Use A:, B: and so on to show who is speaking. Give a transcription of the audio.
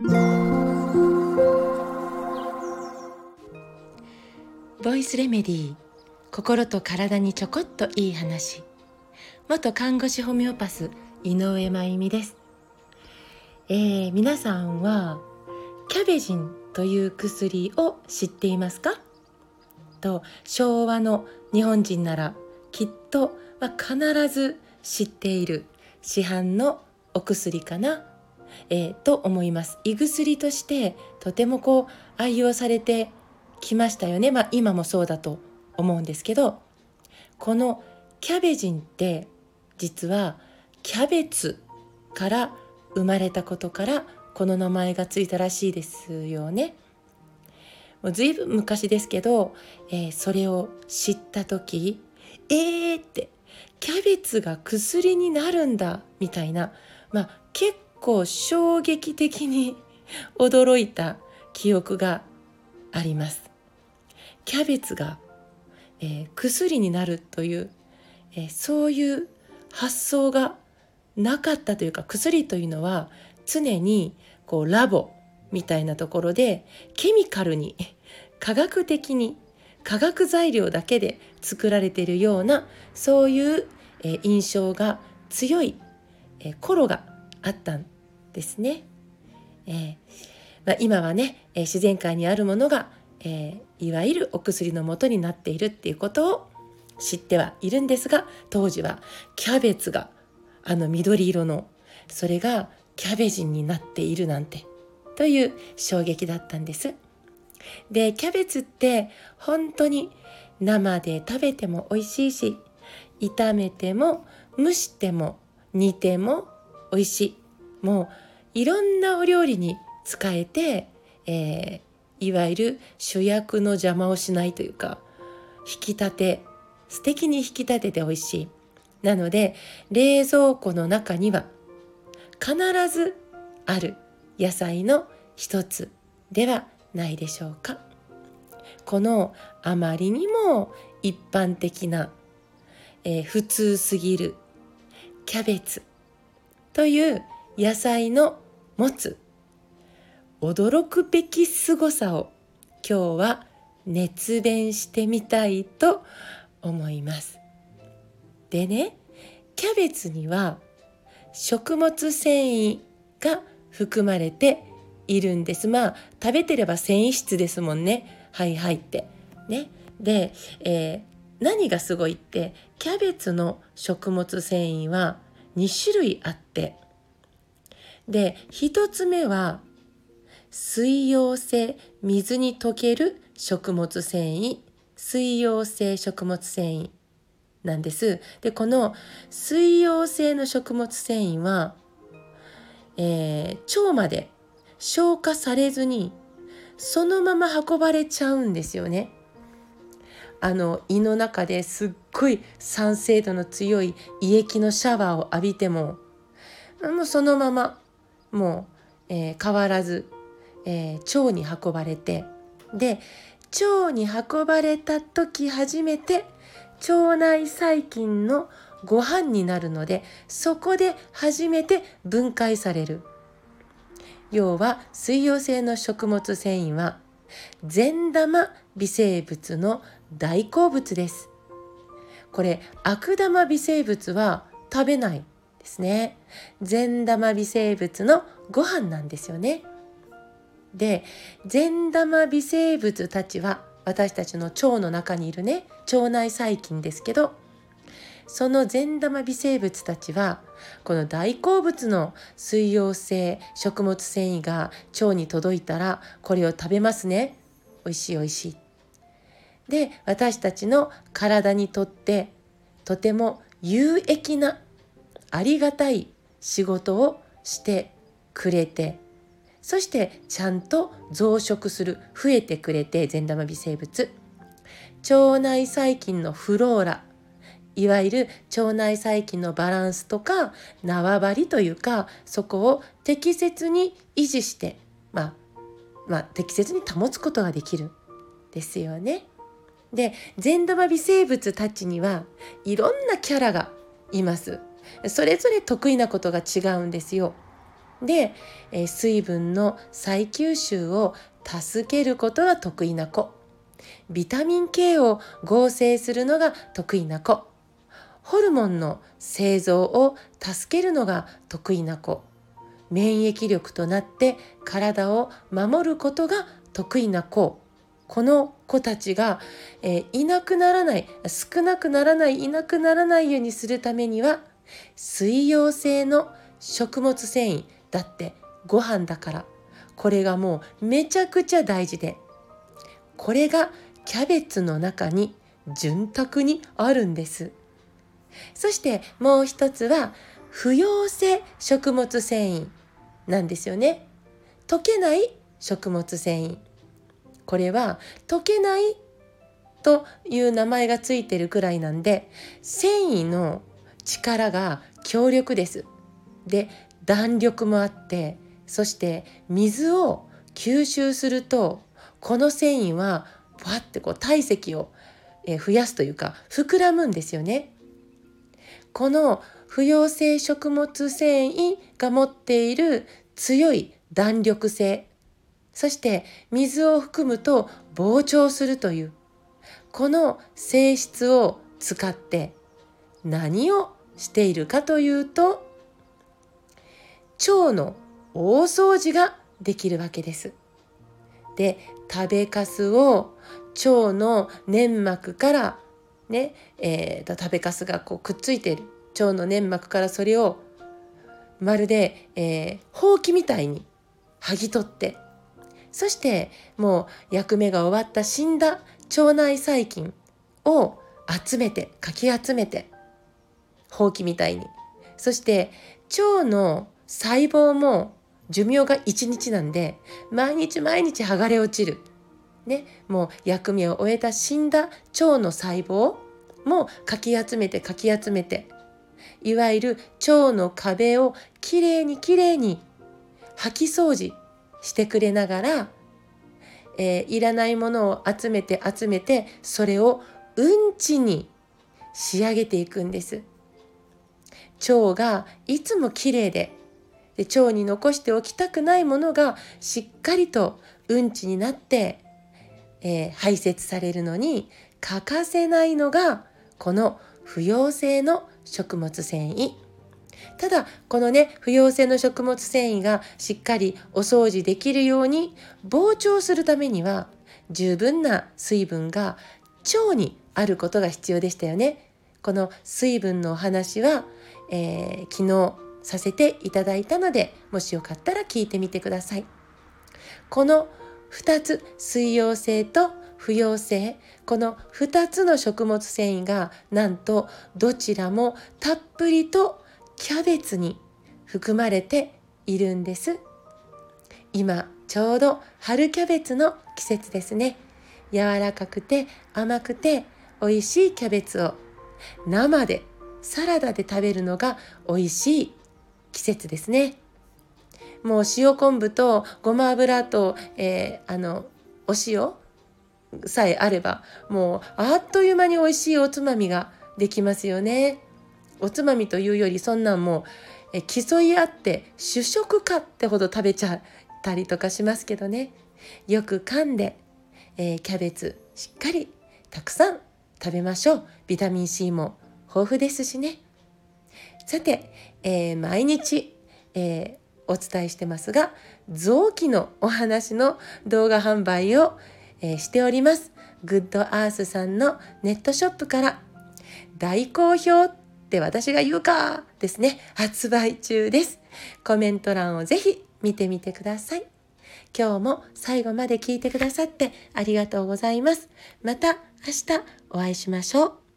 A: ボイスレメディー心と体にちょこっといい話。元看護師ホメオパス井上真由美です、えー、皆さんはキャベジンという薬を知っていますか？と昭和の日本人ならきっとは必ず知っている市販のお薬かな、えー、と思います。胃薬としてとてもこう愛用されてきましたよね。まあ今もそうだと思うんですけどこのキャベジンって実はキャベツから生まれたことからこの名前がついたらしいですよね。もう随分昔ですけど、えー、それを知った時えーってキャベツが薬になるんだみたいな、まあ、結構衝撃的に驚いた記憶があります。キャベツが、えー、薬になるという、えー、そういう発想がなかったというか薬というのは常にこうラボみたいなところでケミカルに 科学的に化学材料だけで作られているようなそういう、え、印象が強い、え、頃があったんですね。えーまあ、今はね、え自然界にあるものが、えいわゆるお薬の元になっているっていうことを知ってはいるんですが当時はキャベツがあの緑色のそれがキャベジンになっているなんてという衝撃だったんです。でキャベツって本当に生で食べても美味しいし炒めても蒸しても煮ても美味しいもういろんなお料理に使えて、えー、いわゆる主役の邪魔をしないというか引き立て素敵に引き立てて美味しい。なので冷蔵庫の中には必ずある野菜の一つではないでしょうか。このあまりにも一般的な、えー、普通すぎるキャベツという野菜の持つ。驚くべき凄さを今日は熱弁してみたいと思います。でねキャベツには食物繊維が含まれているんです。まあ食べてれば繊維質ですもんね。はいはいって。ね。で、えー、何がすごいってキャベツの食物繊維は2種類あって。で1つ目は水溶性水に溶ける食物繊維水溶性食物繊維なんです。でこの水溶性の食物繊維は、えー、腸まで消化されずにそのまま運ばれちゃうんですよね。あの胃の中ですっごい酸性度の強い胃液のシャワーを浴びてももうそのままもう、えー、変わらず、えー、腸に運ばれてで腸に運ばれた時初めて腸内細菌のご飯になるのでそこで初めて分解される。要は水溶性の食物繊維は善玉微生物の大好物です。これ悪玉微生物は食べないですね。善玉微生物のご飯なんですよね。で善玉微生物たちは私たちの腸の中にいるね腸内細菌ですけどその善玉微生物たちはこの大好物の水溶性食物繊維が腸に届いたらこれを食べますね美味しい美味しい。で私たちの体にとってとても有益なありがたい仕事をしてくれてそしてちゃんと増殖する増えてくれて善玉微生物腸内細菌のフローラいわゆる腸内細菌のバランスとか縄張りというかそこを適切に維持して、まあ、まあ、適切に保つことができるですよね。で善玉微生物たちにはいろんなキャラがいます。それぞれ得意なことが違うんですよ。で、え水分の再吸収を助けることが得意な子。ビタミン K を合成するのが得意な子。ホルモンの製造を助けるのが得意な子。免疫力となって体を守ることが得意な子。この子たちが、えー、いなくならない少なくならないいなくならないようにするためには水溶性の食物繊維だってご飯だから。これがもうめちゃくちゃ大事で。これがキャベツの中に潤沢にあるんです。そしてもう一つは不溶性食物繊維なんですよね。溶けない食物繊維。これは溶けないという名前がついてるくらいなんで繊維の力が強力ですで弾力もあってそして水を吸収するとこの繊維はわってこう体積を増やすというか膨らむんですよね。この不溶性食物繊維が持っている強い弾力性そして水を含むと膨張するというこの性質を使って何をしているかというと腸の大掃除ができるわけです。で食べかすを腸の粘膜からね、えーと、食べかすがこうくっついている腸の粘膜からそれをまるで、えー、ほうきみたいに剥ぎ取ってそしてもう役目が終わった死んだ腸内細菌を集めてかき集めてほうきみたいにそして腸の細胞も寿命が1日なんで毎日毎日剥がれ落ちる。ね、もう役目を終えた死んだ腸の細胞もかき集めてかき集めていわゆる腸の壁をきれいにきれいに掃き掃除してくれながら、えー、いらないものを集めて集めてそれをうんちに仕上げていくんです。腸がいつもきれいでで腸に残しておきたくないものがしっかりとうんちになって、えー、排泄されるのに欠かせないのがこの不溶性の食物繊維ただこのね不溶性の食物繊維がしっかりお掃除できるように膨張するためには十分な水分が腸にあることが必要でしたよね。この水分のお話は、えー、昨日させていただいたのでもしよかったら聞いてみてください。この2つ水溶性と不溶性この2つの食物繊維がなんとどちらもたっぷりとキャベツに含まれているんです今ちょうど春キャベツの季節ですね柔らかくて甘くて美味しいキャベツを生でサラダで食べるのが美味しい季節ですね。もう塩昆布とごま油と、えー、あのお塩さえあればもうあっという間に美味しいおつまみができますよね。おつまみというよりそんなんもうえ競い合って主食かってほど食べちゃったりとかしますけどね。よく噛んで、えー、キャベツしっかりたくさん食べましょう。ビタミン C も。豊富ですしねさて、えー、毎日、えー、お伝えしてますが臓器のお話の動画販売をえー、しております。グッドアースさんのネットショップから大好評って私が言うかですね、発売中です。コメント欄をぜひ見てみてください。今日も最後まで聞いてくださってありがとうございます。また明日お会いしましょう。